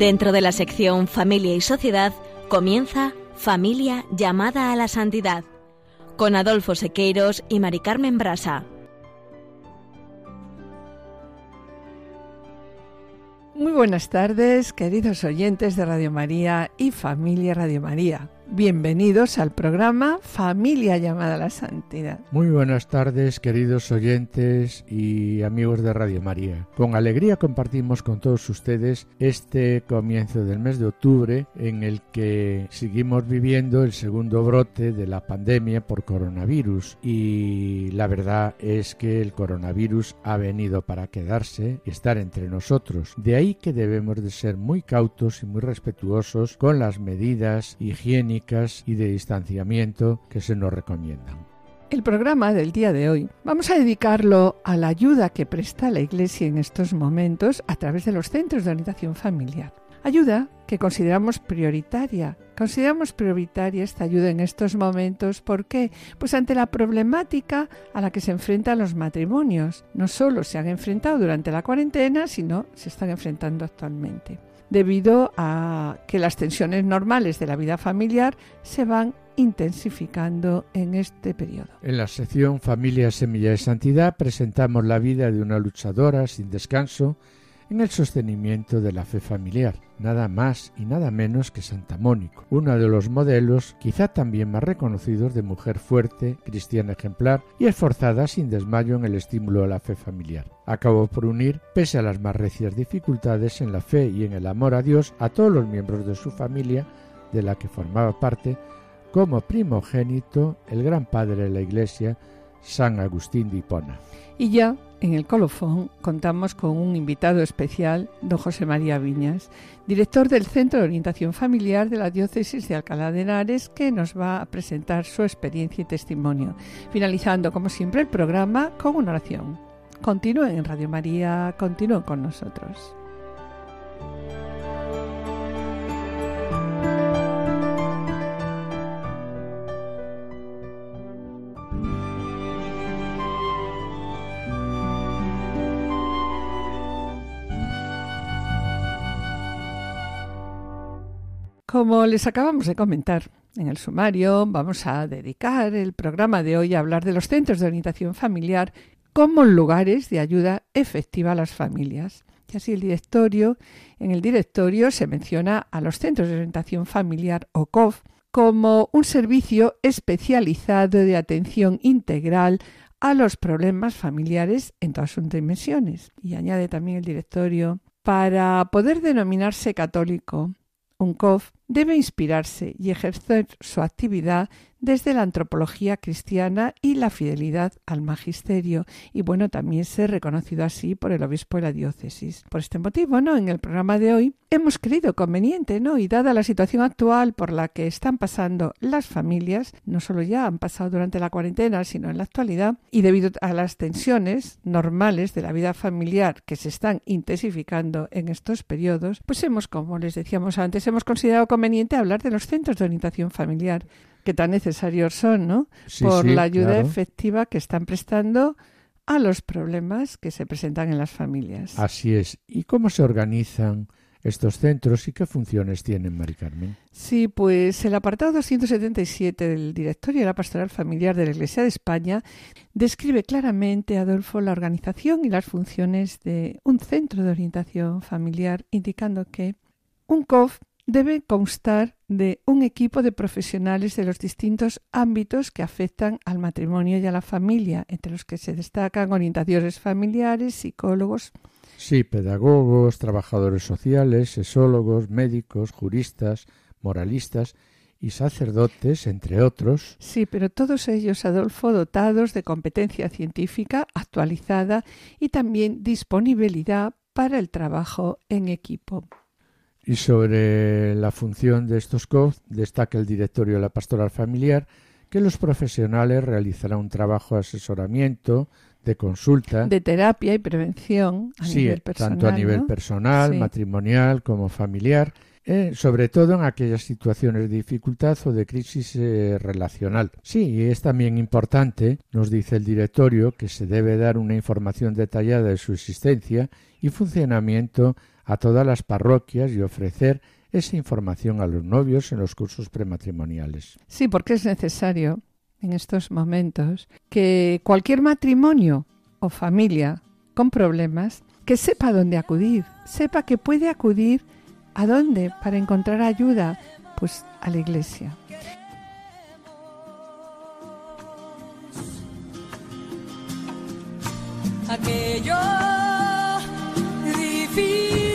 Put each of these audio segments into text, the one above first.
Dentro de la sección Familia y Sociedad comienza Familia llamada a la santidad con Adolfo Sequeiros y Mari Carmen Brasa. Muy buenas tardes, queridos oyentes de Radio María y familia Radio María. Bienvenidos al programa Familia llamada a la Santidad. Muy buenas tardes, queridos oyentes y amigos de Radio María. Con alegría compartimos con todos ustedes este comienzo del mes de octubre en el que seguimos viviendo el segundo brote de la pandemia por coronavirus y la verdad es que el coronavirus ha venido para quedarse y estar entre nosotros. De ahí que debemos de ser muy cautos y muy respetuosos con las medidas higiénicas y de distanciamiento que se nos recomiendan. El programa del día de hoy vamos a dedicarlo a la ayuda que presta la Iglesia en estos momentos a través de los centros de orientación familiar. Ayuda que consideramos prioritaria. Consideramos prioritaria esta ayuda en estos momentos. ¿Por qué? Pues ante la problemática a la que se enfrentan los matrimonios. No solo se han enfrentado durante la cuarentena, sino se están enfrentando actualmente debido a que las tensiones normales de la vida familiar se van intensificando en este periodo. En la sección Familia Semilla de Santidad presentamos la vida de una luchadora sin descanso en el sostenimiento de la fe familiar, nada más y nada menos que Santa Mónica, uno de los modelos quizá también más reconocidos de mujer fuerte, cristiana ejemplar y esforzada sin desmayo en el estímulo a la fe familiar. Acabó por unir, pese a las más recias dificultades en la fe y en el amor a Dios, a todos los miembros de su familia, de la que formaba parte, como primogénito el gran padre de la Iglesia, San Agustín de Hipona. Y ya en el colofón contamos con un invitado especial, don José María Viñas, director del Centro de Orientación Familiar de la Diócesis de Alcalá de Henares, que nos va a presentar su experiencia y testimonio, finalizando como siempre el programa con una oración. Continúen en Radio María, continúen con nosotros. Como les acabamos de comentar en el sumario, vamos a dedicar el programa de hoy a hablar de los centros de orientación familiar como lugares de ayuda efectiva a las familias. Y así el directorio, en el directorio se menciona a los centros de orientación familiar o COF como un servicio especializado de atención integral a los problemas familiares en todas sus dimensiones. Y añade también el directorio, para poder denominarse católico, un COF debe inspirarse y ejercer su actividad desde la antropología cristiana y la fidelidad al magisterio y bueno también ser reconocido así por el obispo de la diócesis. Por este motivo, ¿no? En el programa de hoy hemos creído conveniente, ¿no? Y dada la situación actual por la que están pasando las familias, no solo ya han pasado durante la cuarentena, sino en la actualidad, y debido a las tensiones normales de la vida familiar que se están intensificando en estos periodos, pues hemos, como les decíamos antes, hemos considerado conveniente hablar de los centros de orientación familiar que tan necesarios son, ¿no? Por la ayuda efectiva que están prestando a los problemas que se presentan en las familias. Así es. ¿Y cómo se organizan estos centros y qué funciones tienen, Mari Carmen? Sí, pues el apartado 277 del Directorio de la Pastoral Familiar de la Iglesia de España describe claramente, Adolfo, la organización y las funciones de un centro de orientación familiar, indicando que un COF debe constar de un equipo de profesionales de los distintos ámbitos que afectan al matrimonio y a la familia, entre los que se destacan orientaciones familiares, psicólogos. Sí, pedagogos, trabajadores sociales, sesólogos, médicos, juristas, moralistas y sacerdotes, entre otros. Sí, pero todos ellos, Adolfo, dotados de competencia científica actualizada y también disponibilidad para el trabajo en equipo. Y sobre la función de estos COF destaca el directorio de la pastoral familiar que los profesionales realizarán un trabajo de asesoramiento, de consulta. De terapia y prevención a nivel personal. Tanto a nivel personal, matrimonial como familiar, eh, sobre todo en aquellas situaciones de dificultad o de crisis eh, relacional. Sí, y es también importante, nos dice el directorio, que se debe dar una información detallada de su existencia y funcionamiento a todas las parroquias y ofrecer esa información a los novios en los cursos prematrimoniales. Sí, porque es necesario en estos momentos que cualquier matrimonio o familia con problemas que sepa dónde acudir, sepa que puede acudir a dónde para encontrar ayuda, pues a la iglesia. Aquello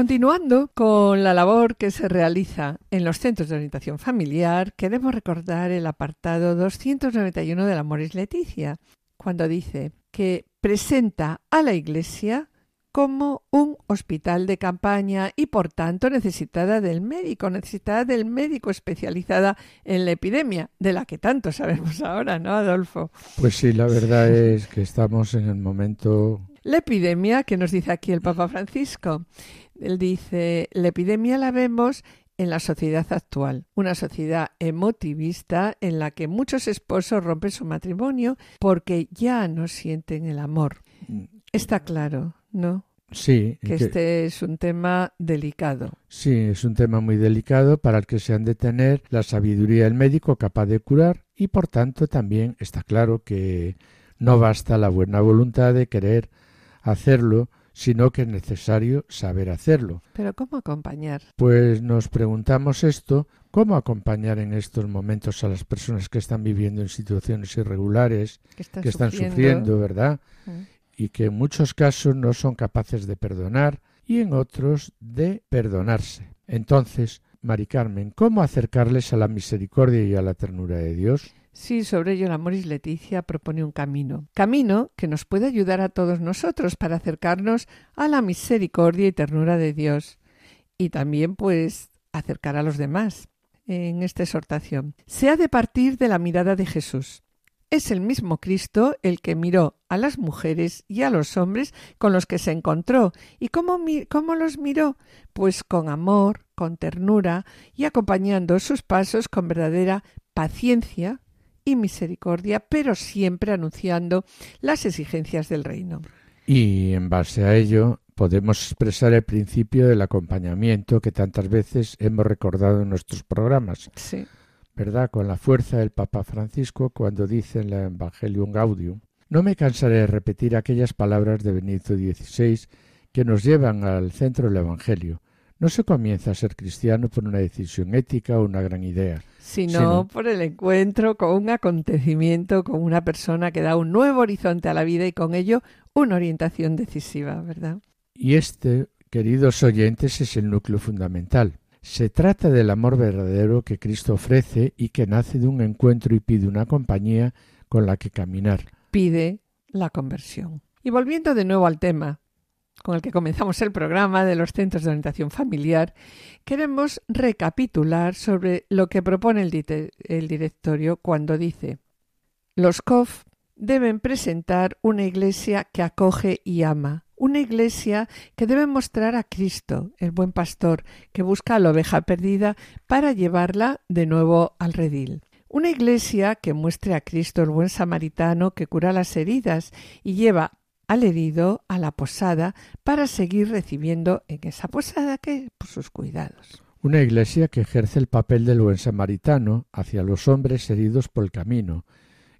Continuando con la labor que se realiza en los centros de orientación familiar, queremos recordar el apartado 291 del Amoris Leticia, cuando dice que presenta a la Iglesia como un hospital de campaña y por tanto necesitada del médico, necesitada del médico especializada en la epidemia, de la que tanto sabemos ahora, ¿no, Adolfo? Pues sí, la verdad es que estamos en el momento La epidemia, que nos dice aquí el Papa Francisco, él dice, la epidemia la vemos en la sociedad actual, una sociedad emotivista en la que muchos esposos rompen su matrimonio porque ya no sienten el amor. Está claro, ¿no? Sí, Que que- este es un tema delicado. sí, es un tema muy delicado para el que se han de tener la sabiduría del médico capaz de curar y por tanto también está claro que no basta la buena voluntad de querer hacerlo, sino que es necesario saber hacerlo. Pero ¿cómo acompañar? Pues nos preguntamos esto, ¿cómo acompañar en estos momentos a las personas que están viviendo en situaciones irregulares, Que están, que están sufriendo, ¿verdad? Mm. Y que en muchos casos no son capaces de perdonar y en otros de perdonarse. Entonces, Mari Carmen, ¿cómo acercarles a la misericordia y a la ternura de Dios? Sí, sobre ello la Moris Leticia propone un camino. Camino que nos puede ayudar a todos nosotros para acercarnos a la misericordia y ternura de Dios. Y también, pues, acercar a los demás en esta exhortación. Se ha de partir de la mirada de Jesús. Es el mismo Cristo el que miró a las mujeres y a los hombres con los que se encontró. ¿Y cómo, cómo los miró? Pues con amor, con ternura y acompañando sus pasos con verdadera paciencia y misericordia, pero siempre anunciando las exigencias del reino. Y en base a ello podemos expresar el principio del acompañamiento que tantas veces hemos recordado en nuestros programas. Sí. ¿verdad? Con la fuerza del Papa Francisco cuando dice en la Evangelium Gaudium. No me cansaré de repetir aquellas palabras de Benito XVI que nos llevan al centro del Evangelio. No se comienza a ser cristiano por una decisión ética o una gran idea. Sino Sino- por el encuentro con un acontecimiento, con una persona que da un nuevo horizonte a la vida y con ello una orientación decisiva, ¿verdad? Y este, queridos oyentes, es el núcleo fundamental. Se trata del amor verdadero que Cristo ofrece y que nace de un encuentro y pide una compañía con la que caminar. Pide la conversión. Y volviendo de nuevo al tema con el que comenzamos el programa de los centros de orientación familiar, queremos recapitular sobre lo que propone el, directorio cuando dice los COF deben presentar una iglesia que acoge y ama, una iglesia que debe mostrar a Cristo, el buen pastor, que busca a la oveja perdida para llevarla de nuevo al redil. Una iglesia que muestre a Cristo el buen samaritano que cura las heridas y lleva al herido a la posada para seguir recibiendo en esa posada que pues, sus cuidados. Una iglesia que ejerce el papel del buen samaritano hacia los hombres heridos por el camino,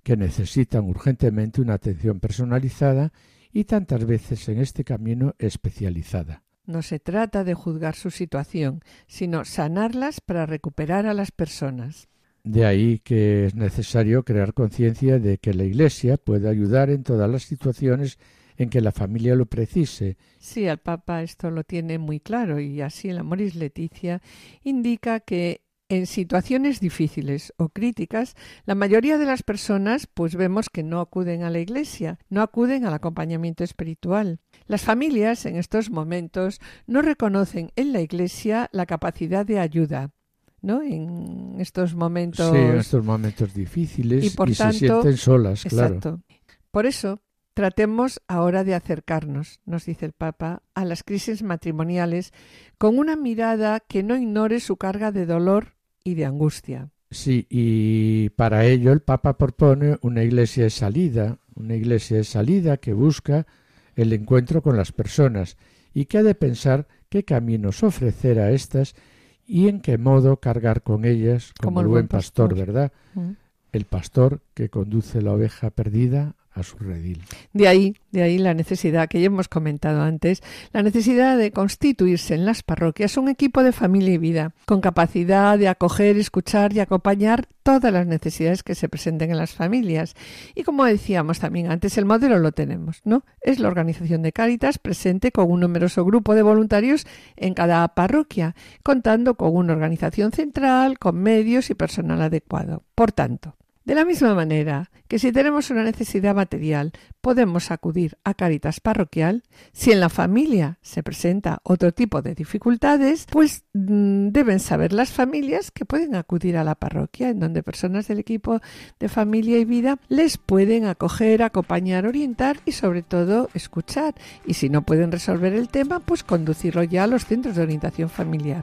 que necesitan urgentemente una atención personalizada y tantas veces en este camino especializada. No se trata de juzgar su situación, sino sanarlas para recuperar a las personas. De ahí que es necesario crear conciencia de que la Iglesia puede ayudar en todas las situaciones en que la familia lo precise. Sí, el Papa esto lo tiene muy claro y así el Amoris Leticia indica que en situaciones difíciles o críticas, la mayoría de las personas pues vemos que no acuden a la iglesia, no acuden al acompañamiento espiritual. Las familias en estos momentos no reconocen en la iglesia la capacidad de ayuda, ¿no? En estos momentos. Sí, en estos momentos difíciles Y, por se tanto, sienten solas, claro. Exacto. Por eso, tratemos ahora de acercarnos, nos dice el Papa, a las crisis matrimoniales con una mirada que no ignore su carga de dolor y de angustia. Sí, y para ello el Papa propone una iglesia de salida, una iglesia de salida que busca el encuentro con las personas y que ha de pensar qué caminos ofrecer a estas y en qué modo cargar con ellas como, el buen pastor, ¿verdad? Mm. El pastor que conduce la oveja perdida a su redil. De ahí, de ahí la necesidad que ya hemos comentado antes, la necesidad de constituirse en las parroquias un equipo de familia y vida, con capacidad de acoger, escuchar y acompañar todas las necesidades que se presenten en las familias. Y como decíamos también antes, el modelo lo tenemos, ¿no? Es la organización de Cáritas presente con un numeroso grupo de voluntarios en cada parroquia, contando con una organización central, con medios y personal adecuado. Por tanto, de la misma manera que si tenemos una necesidad material podemos acudir a Caritas Parroquial, si en la familia se presenta otro tipo de dificultades, pues mm, deben saber las familias que pueden acudir a la parroquia, en donde personas del equipo de familia y vida les pueden acoger, acompañar, orientar y sobre todo escuchar. Y si no pueden resolver el tema, pues conducirlo ya a los centros de orientación familiar.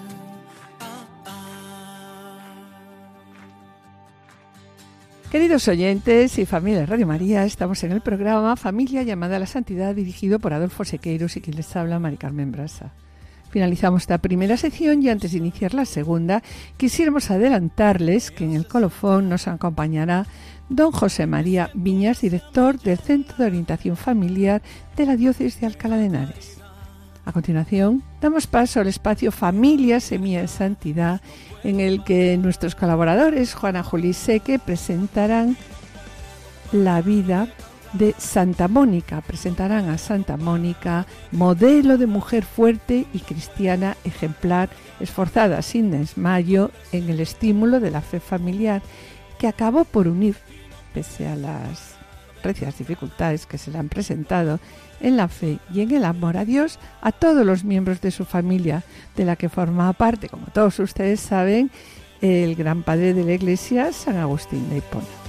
Queridos oyentes y familia Radio María, estamos en el programa Familia llamada a la Santidad dirigido por Adolfo Sequeiros y quien les habla, Mari Carmen Brasa. Finalizamos esta primera sección y antes de iniciar la segunda, quisiéramos adelantarles que en el colofón nos acompañará don José María Viñas, director del Centro de Orientación Familiar de la Diócesis de Alcalá de Henares. A continuación, damos paso al espacio Familia Semilla de Santidad, en el que nuestros colaboradores, Juana Juli Seque, presentarán la vida de Santa Mónica. Presentarán a Santa Mónica, modelo de mujer fuerte y cristiana ejemplar, esforzada sin desmayo en el estímulo de la fe familiar, que acabó por unir, pese a las recias dificultades que se le han presentado, en la fe y en el amor a Dios a todos los miembros de su familia, de la que forma parte, como todos ustedes saben, el gran padre de la Iglesia, San Agustín de Hipona.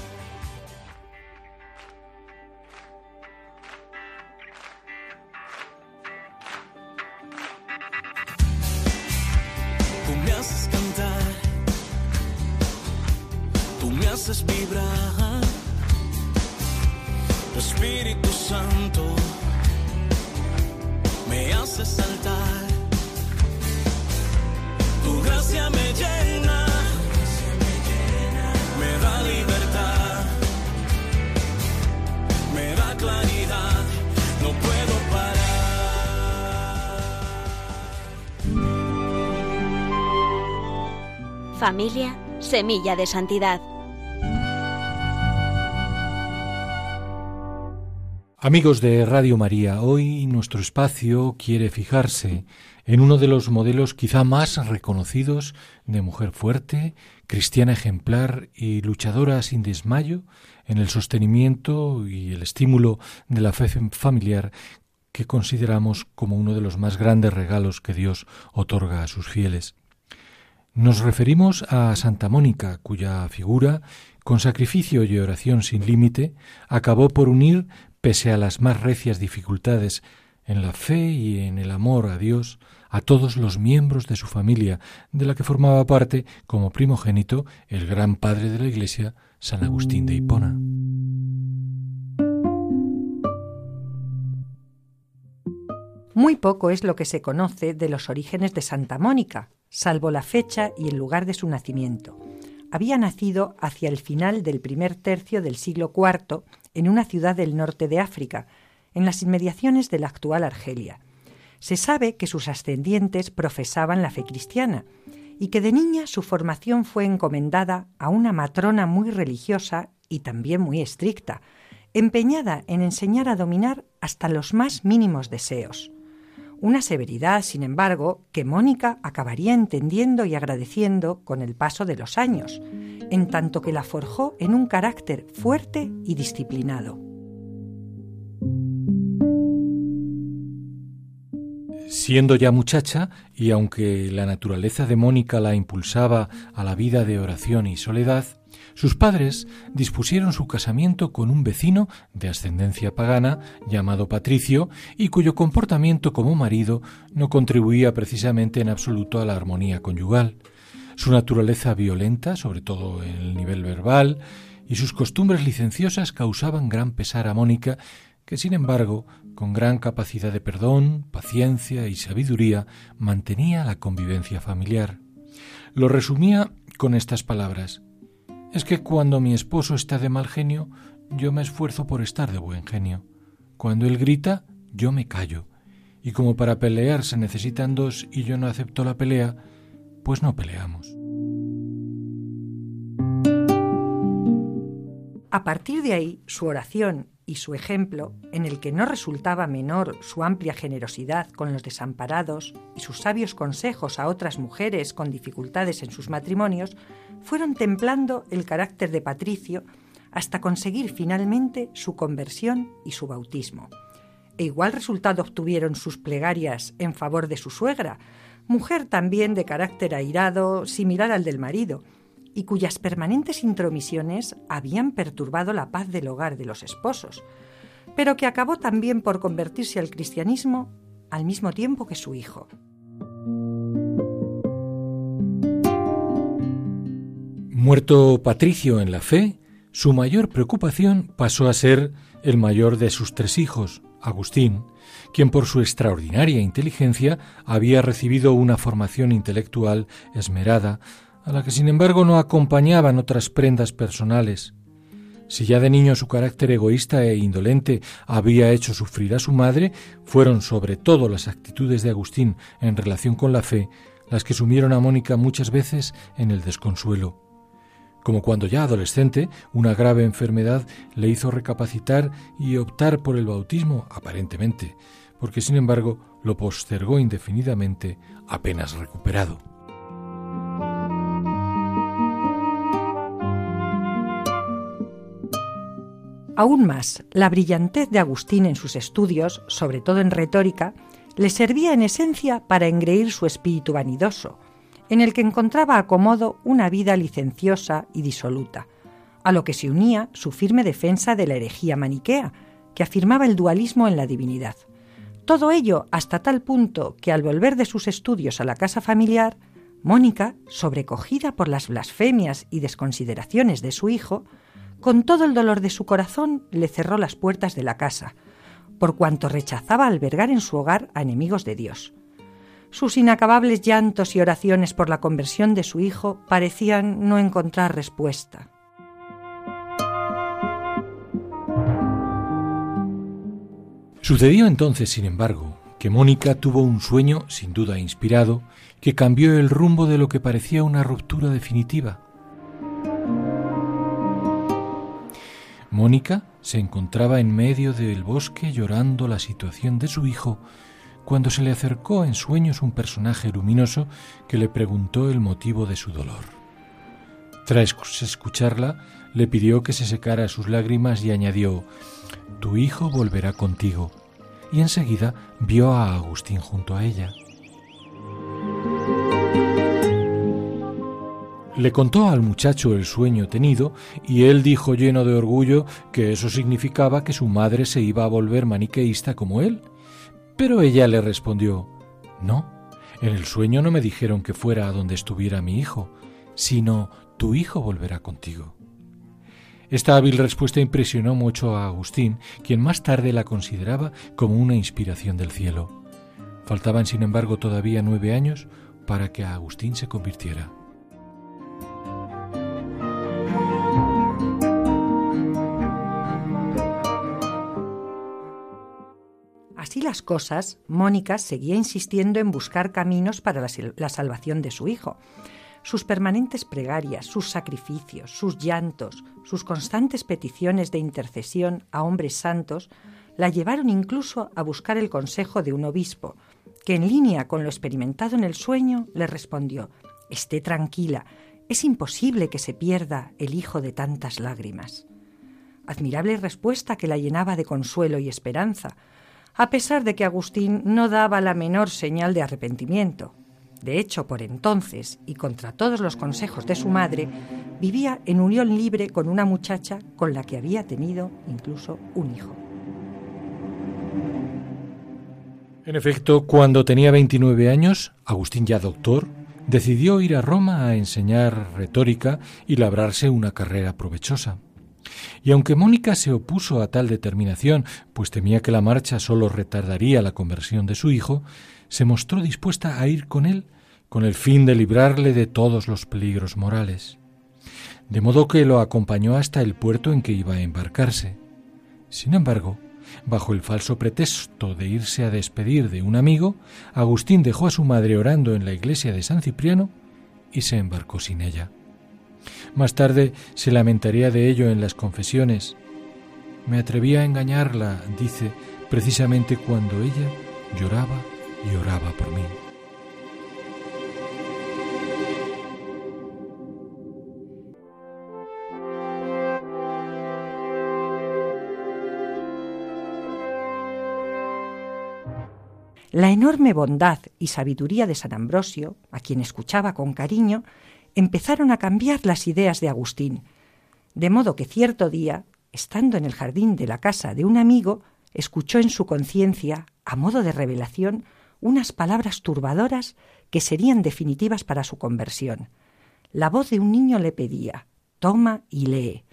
Semilla de santidad. Amigos de Radio María, hoy nuestro espacio quiere fijarse en uno de los modelos quizá más reconocidos de mujer fuerte, cristiana ejemplar y luchadora sin desmayo en el sostenimiento y el estímulo de la fe familiar que consideramos como uno de los más grandes regalos que Dios otorga a sus fieles. Nos referimos a Santa Mónica, cuya figura, con sacrificio y oración sin límite, acabó por unir, pese a las más recias dificultades, en la fe y en el amor a Dios, a todos los miembros de su familia, de la que formaba parte, como primogénito, el gran padre de la Iglesia, San Agustín de Hipona. Muy poco es lo que se conoce de los orígenes de Santa Mónica, salvo la fecha y el lugar de su nacimiento. Había nacido hacia el final del primer tercio del siglo IV en una ciudad del norte de África, en las inmediaciones de la actual Argelia. Se sabe que sus ascendientes profesaban la fe cristiana y que de niña su formación fue encomendada a una matrona muy religiosa y también muy estricta, empeñada en enseñar a dominar hasta los más mínimos deseos. Una severidad, sin embargo, que Mónica acabaría entendiendo y agradeciendo con el paso de los años, en tanto que la forjó en un carácter fuerte y disciplinado. Siendo ya muchacha, y aunque la naturaleza de Mónica la impulsaba a la vida de oración y soledad, sus padres dispusieron su casamiento con un vecino de ascendencia pagana llamado Patricio y cuyo comportamiento como marido no contribuía precisamente en absoluto a la armonía conyugal. Su naturaleza violenta, sobre todo en el nivel verbal, y sus costumbres licenciosas causaban gran pesar a Mónica, que sin embargo con gran capacidad de perdón, paciencia y sabiduría, mantenía la convivencia familiar. Lo resumía con estas palabras. Es que cuando mi esposo está de mal genio, yo me esfuerzo por estar de buen genio. Cuando él grita, yo me callo. Y como para pelear se necesitan dos y yo no acepto la pelea, pues no peleamos. A partir de ahí, su oración y su ejemplo, en el que no resultaba menor su amplia generosidad con los desamparados y sus sabios consejos a otras mujeres con dificultades en sus matrimonios, fueron templando el carácter de Patricio hasta conseguir finalmente su conversión y su bautismo. E igual resultado obtuvieron sus plegarias en favor de su suegra, mujer también de carácter airado, similar al del marido, y cuyas permanentes intromisiones habían perturbado la paz del hogar de los esposos, pero que acabó también por convertirse al cristianismo al mismo tiempo que su hijo. Muerto Patricio en la fe, su mayor preocupación pasó a ser el mayor de sus tres hijos, Agustín, quien por su extraordinaria inteligencia había recibido una formación intelectual esmerada, a la que sin embargo no acompañaban otras prendas personales. Si ya de niño su carácter egoísta e indolente había hecho sufrir a su madre, fueron sobre todo las actitudes de Agustín en relación con la fe las que sumieron a Mónica muchas veces en el desconsuelo. Como cuando ya adolescente, una grave enfermedad le hizo recapacitar y optar por el bautismo, aparentemente, porque sin embargo lo postergó indefinidamente apenas recuperado. Aún más, la brillantez de Agustín en sus estudios, sobre todo en retórica, le servía en esencia para engreír su espíritu vanidoso, en el que encontraba acomodo una vida licenciosa y disoluta, a lo que se unía su firme defensa de la herejía maniquea, que afirmaba el dualismo en la divinidad. Todo ello hasta tal punto que al volver de sus estudios a la casa familiar, Mónica, sobrecogida por las blasfemias y desconsideraciones de su hijo, con todo el dolor de su corazón le cerró las puertas de la casa, por cuanto rechazaba albergar en su hogar a enemigos de Dios. Sus inacabables llantos y oraciones por la conversión de su hijo parecían no encontrar respuesta. Sucedió entonces, sin embargo, que Mónica tuvo un sueño, sin duda inspirado, que cambió el rumbo de lo que parecía una ruptura definitiva. Mónica se encontraba en medio del bosque llorando la situación de su hijo cuando se le acercó en sueños un personaje luminoso que le preguntó el motivo de su dolor. Tras escucharla, le pidió que se secara sus lágrimas y añadió Tu hijo volverá contigo. Y enseguida vio a Agustín junto a ella. Le contó al muchacho el sueño tenido y él dijo lleno de orgullo que eso significaba que su madre se iba a volver maniqueísta como él. Pero ella le respondió No, en el sueño no me dijeron que fuera a donde estuviera mi hijo, sino tu hijo volverá contigo. Esta hábil respuesta impresionó mucho a Agustín, quien más tarde la consideraba como una inspiración del cielo. Faltaban, sin embargo, todavía nueve años para que Agustín se convirtiera. Así las cosas, Mónica seguía insistiendo en buscar caminos para la, salvación de su hijo. Sus permanentes plegarias, sus sacrificios, sus llantos, sus constantes peticiones de intercesión a hombres santos la llevaron incluso a buscar el consejo de un obispo, que en línea con lo experimentado en el sueño le respondió Esté tranquila, es imposible que se pierda el hijo de tantas lágrimas. Admirable respuesta que la llenaba de consuelo y esperanza, a pesar de que Agustín no daba la menor señal de arrepentimiento. De hecho, por entonces, y contra todos los consejos de su madre, vivía en unión libre con una muchacha con la que había tenido incluso un hijo. En efecto, cuando tenía 29 años, Agustín ya doctor, decidió ir a Roma a enseñar retórica y labrarse una carrera provechosa. Y aunque Mónica se opuso a tal determinación, pues temía que la marcha solo retardaría la conversión de su hijo, se mostró dispuesta a ir con él con el fin de librarle de todos los peligros morales. De modo que lo acompañó hasta el puerto en que iba a embarcarse. Sin embargo, bajo el falso pretexto de irse a despedir de un amigo, Agustín dejó a su madre orando en la iglesia de San Cipriano y se embarcó sin ella. Más tarde se lamentaría de ello en las confesiones. Me atreví a engañarla, dice, precisamente cuando ella lloraba y oraba por mí. La enorme bondad y sabiduría de San Ambrosio, a quien escuchaba con cariño, empezaron a cambiar las ideas de Agustín, de modo que cierto día, estando en el jardín de la casa de un amigo, escuchó en su conciencia, a modo de revelación, unas palabras turbadoras que serían definitivas para su conversión. La voz de un niño le pedía Toma y lee.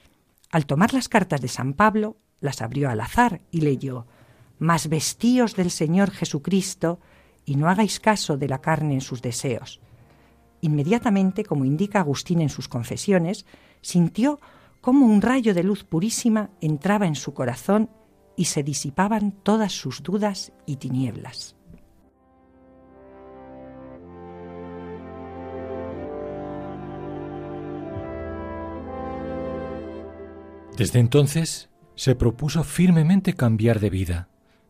Al tomar las cartas de San Pablo, las abrió al azar y leyó Mas vestíos del Señor Jesucristo y no hagáis caso de la carne en sus deseos. Inmediatamente, como indica Agustín en sus confesiones, sintió como un rayo de luz purísima entraba en su corazón y se disipaban todas sus dudas y tinieblas. Desde entonces se propuso firmemente cambiar de vida.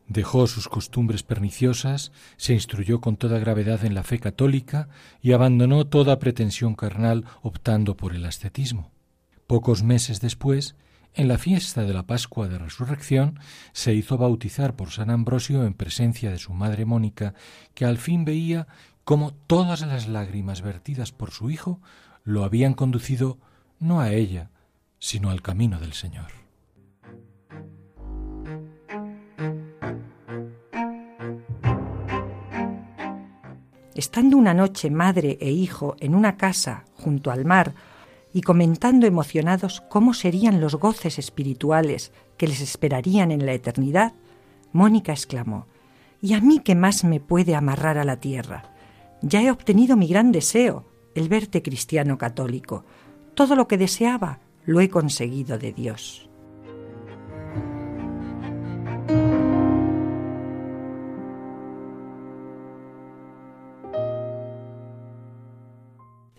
Dejó sus costumbres perniciosas, se instruyó con toda gravedad en la fe católica y abandonó toda pretensión carnal optando por el ascetismo. Pocos meses después, en la fiesta de la Pascua de Resurrección, se hizo bautizar por San Ambrosio en presencia de su madre Mónica, que al fin veía cómo todas las lágrimas vertidas por su hijo lo habían conducido no a ella, sino al camino del Señor. Estando una noche madre e hijo en una casa junto al mar y comentando emocionados cómo serían los goces espirituales que les esperarían en la eternidad, Mónica exclamó, ¿Y a mí qué más me puede amarrar a la tierra? Ya he obtenido mi gran deseo, el verte cristiano católico. Todo lo que deseaba lo he conseguido de Dios.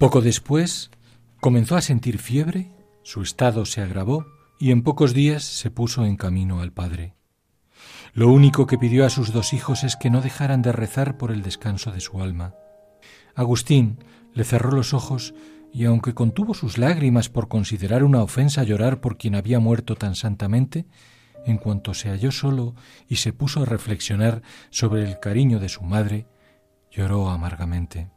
Poco después comenzó a sentir fiebre, su estado se agravó y en pocos días se puso en camino al Padre. Lo único que pidió a sus dos hijos es que no dejaran de rezar por el descanso de su alma. Agustín le cerró los ojos y aunque contuvo sus lágrimas por considerar una ofensa llorar por quien había muerto tan santamente, en cuanto se halló solo y se puso a reflexionar sobre el cariño de su madre, lloró amargamente.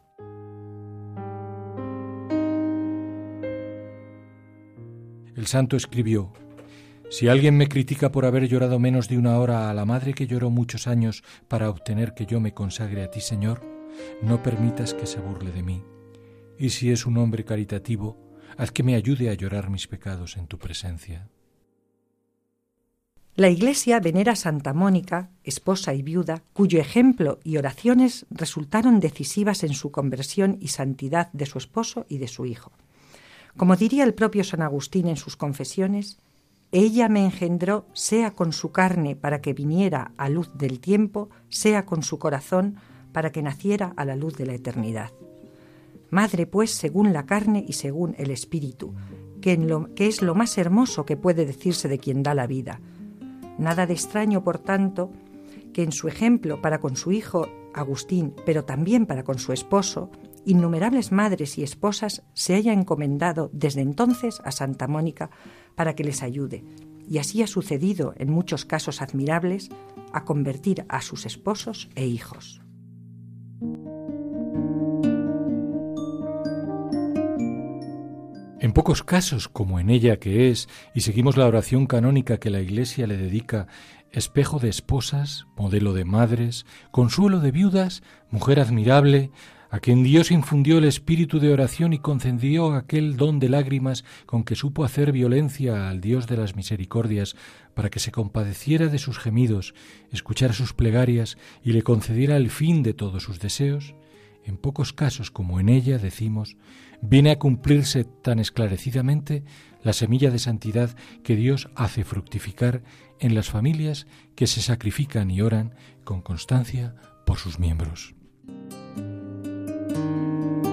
El santo escribió, Si alguien me critica por haber llorado menos de una hora a la madre que lloró muchos años para obtener que yo me consagre a ti, Señor, no permitas que se burle de mí. Y si es un hombre caritativo, haz que me ayude a llorar mis pecados en tu presencia. La Iglesia venera a Santa Mónica, esposa y viuda, cuyo ejemplo y oraciones resultaron decisivas en su conversión y santidad de su esposo y de su hijo. Como diría el propio San Agustín en sus confesiones, ella me engendró sea con su carne para que viniera a luz del tiempo, sea con su corazón para que naciera a la luz de la eternidad. Madre, pues, según la carne y según el espíritu, que, es lo más hermoso que puede decirse de quien da la vida, Nada de extraño, por tanto, que en su ejemplo para con su hijo Agustín, pero también para con su esposo, innumerables madres y esposas se haya encomendado desde entonces a Santa Mónica para que les ayude, y así ha sucedido en muchos casos admirables a convertir a sus esposos e hijos. En pocos casos, como en ella que es, y seguimos la oración canónica que la Iglesia le dedica, espejo de esposas, modelo de madres, consuelo de viudas, mujer admirable, a quien Dios infundió el espíritu de oración y concedió aquel don de lágrimas con que supo hacer violencia al Dios de las misericordias, para que se compadeciera de sus gemidos, escuchara sus plegarias y le concediera el fin de todos sus deseos, en pocos casos como en ella decimos, viene a cumplirse tan esclarecidamente la semilla de santidad que Dios hace fructificar en las familias que se sacrifican y oran con constancia por sus miembros. Música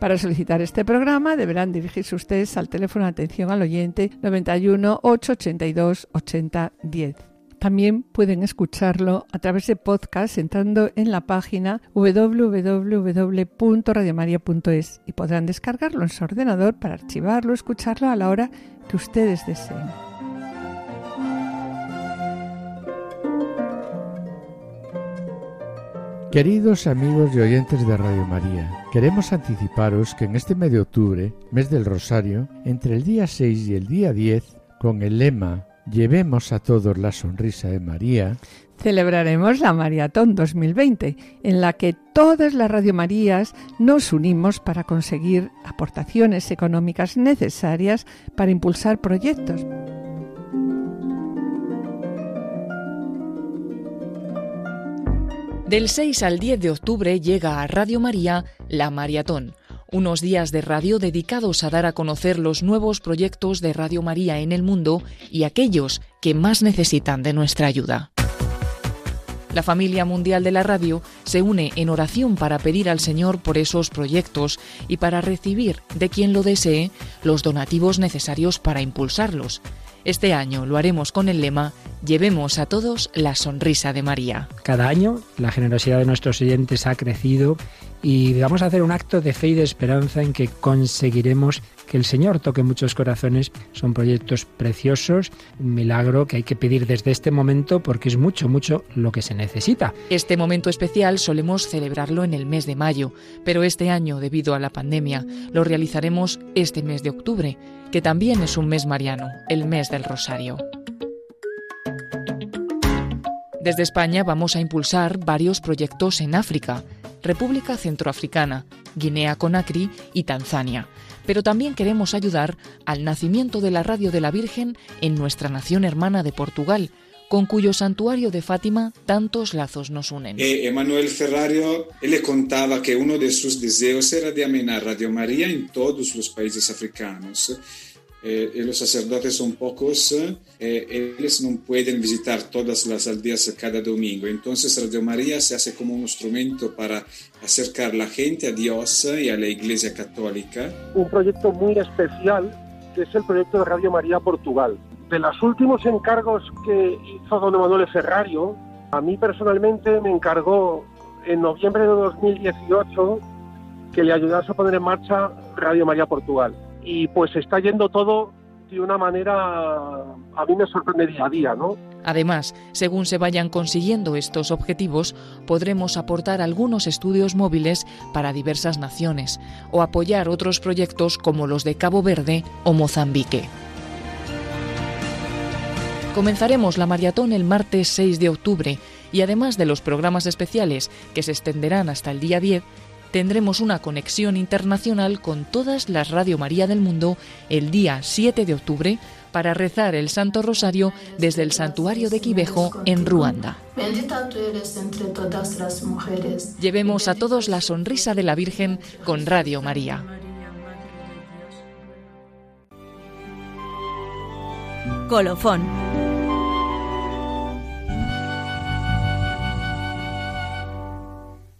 Para solicitar este programa deberán dirigirse ustedes al teléfono de atención al oyente 91 882 8010. También pueden escucharlo a través de podcast entrando en la página www.radiomaria.es y podrán descargarlo en su ordenador para archivarlo escucharlo a la hora que ustedes deseen. Queridos amigos y oyentes de Radio María, queremos anticiparos que en este mes de octubre, mes del Rosario, entre el día 6 y el día 10, con el lema Llevemos a todos la sonrisa de María, celebraremos la Maratón 2020, en la que todas las Radio Marías nos unimos para conseguir aportaciones económicas necesarias para impulsar proyectos. Del 6 al 10 de octubre llega a Radio María La Maratón, unos días de radio dedicados a dar a conocer los nuevos proyectos de Radio María en el mundo y aquellos que más necesitan de nuestra ayuda. La familia mundial de la radio se une en oración para pedir al Señor por esos proyectos y para recibir de quien lo desee los donativos necesarios para impulsarlos. Este año lo haremos con el lema Llevemos a todos la sonrisa de María. Cada año la generosidad de nuestros oyentes ha crecido y vamos a hacer un acto de fe y de esperanza en que conseguiremos que el Señor toque muchos corazones. Son proyectos preciosos, un milagro que hay que pedir desde este momento porque es mucho, mucho lo que se necesita. Este momento especial solemos celebrarlo en el mes de mayo, pero este año, debido a la pandemia, lo realizaremos este mes de octubre, que también es un mes mariano, el mes del Rosario. Desde España vamos a impulsar varios proyectos en África, República Centroafricana, Guinea Conakry y Tanzania. Pero también queremos ayudar al nacimiento de la Radio de la Virgen en nuestra nación hermana de Portugal, con cuyo santuario de Fátima tantos lazos nos unen. Emanuel Ferrario le contaba que uno de sus deseos era de amenar Radio María en todos los países africanos eh, y los sacerdotes son pocos, eh, ellos no pueden visitar todas las aldeas cada domingo. Entonces Radio María se hace como un instrumento para acercar la gente a Dios y a la Iglesia Católica. Un proyecto muy especial que es el proyecto de Radio María Portugal. De los últimos encargos que hizo don Emanuele Ferrario, a mí personalmente me encargó en noviembre de 2018 que le ayudase a poner en marcha Radio María Portugal. Y pues está yendo todo de una manera, a mí me sorprende día a día, ¿no? Además, según se vayan consiguiendo estos objetivos, podremos aportar algunos estudios móviles para diversas naciones o apoyar otros proyectos como los de Cabo Verde o Mozambique. Comenzaremos la maratón el martes 6 de octubre y además de los programas especiales que se extenderán hasta el día 10, tendremos una conexión internacional con todas las Radio María del mundo el día 7 de octubre para rezar el Santo Rosario desde el santuario de Quivejo en Ruanda. Bendita tú eres entre todas las mujeres. Llevemos a todos la sonrisa de la Virgen con Radio María. Colofón.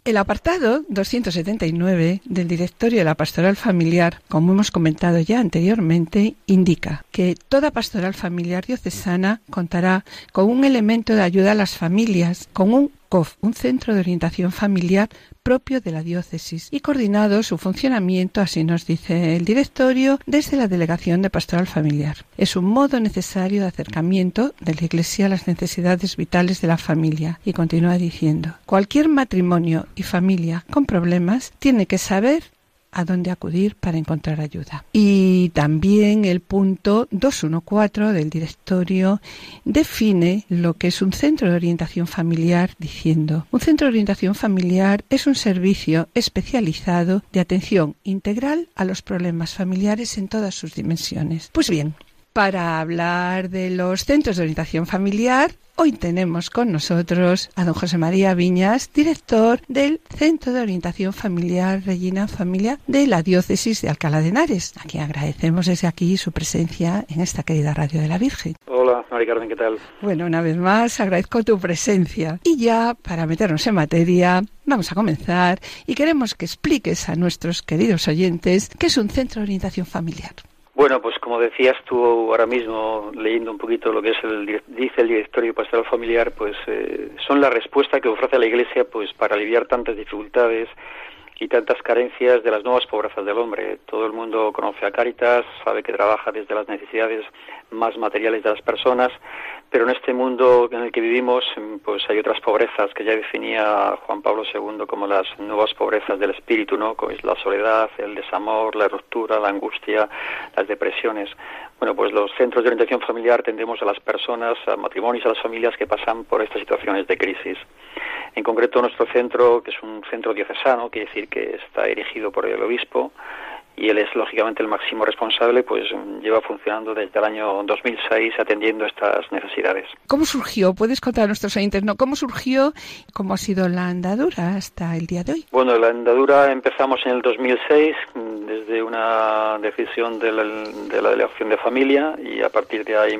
El apartado 279 del Directorio de la Pastoral Familiar, como hemos comentado ya anteriormente, indica que toda pastoral familiar diocesana contará con un elemento de ayuda a las familias, con un Un centro de orientación familiar propio de la diócesis y coordinado su funcionamiento, así nos dice el directorio, desde la Delegación de Pastoral Familiar. Es un modo necesario de acercamiento de la Iglesia a las necesidades vitales de la familia. Y continúa diciendo, cualquier matrimonio y familia con problemas tiene que saber a dónde acudir para encontrar ayuda. Y también el punto 214 del directorio define lo que es un centro de orientación familiar diciendo, un centro de orientación familiar es un servicio especializado de atención integral a los problemas familiares en todas sus dimensiones. Pues bien, para hablar de los centros de orientación familiar, hoy tenemos con nosotros a don José María Viñas, director del Centro de Orientación Familiar Regina Familia de la Diócesis de Alcalá de Henares, a quien agradecemos desde aquí su presencia en esta querida Radio de la Virgen. Hola, María Carmen, ¿qué tal? Bueno, una vez más agradezco tu presencia. Y ya, para meternos en materia, vamos a comenzar y queremos que expliques a nuestros queridos oyentes qué es un Centro de Orientación Familiar. Bueno, pues como decías tú ahora mismo, leyendo un poquito lo que es el, dice el directorio pastoral familiar, pues eh, son la respuesta que ofrece la Iglesia pues para aliviar tantas dificultades y tantas carencias de las nuevas pobrezas del hombre. Todo el mundo conoce a Cáritas, sabe que trabaja desde las necesidades más materiales de las personas, pero en este mundo en el que vivimos, pues hay otras pobrezas que ya definía Juan Pablo II como las nuevas pobrezas del espíritu, ¿no? Como es la soledad, el desamor, la ruptura, la angustia, las depresiones. Bueno, pues los centros de orientación familiar tendemos a las personas, a matrimonios, a las familias que pasan por estas situaciones de crisis. En concreto, nuestro centro, que es un centro diocesano, quiere decir que está erigido por el obispo, y él es lógicamente el máximo responsable, pues lleva funcionando desde el año 2006 atendiendo estas necesidades. ¿Cómo surgió? ¿Puedes contar a nuestros oyentes no? cómo surgió? ¿Cómo ha sido la andadura hasta el día de hoy? Bueno, la andadura empezamos en el 2006 desde una decisión de la, de la delegación de familia y a partir de ahí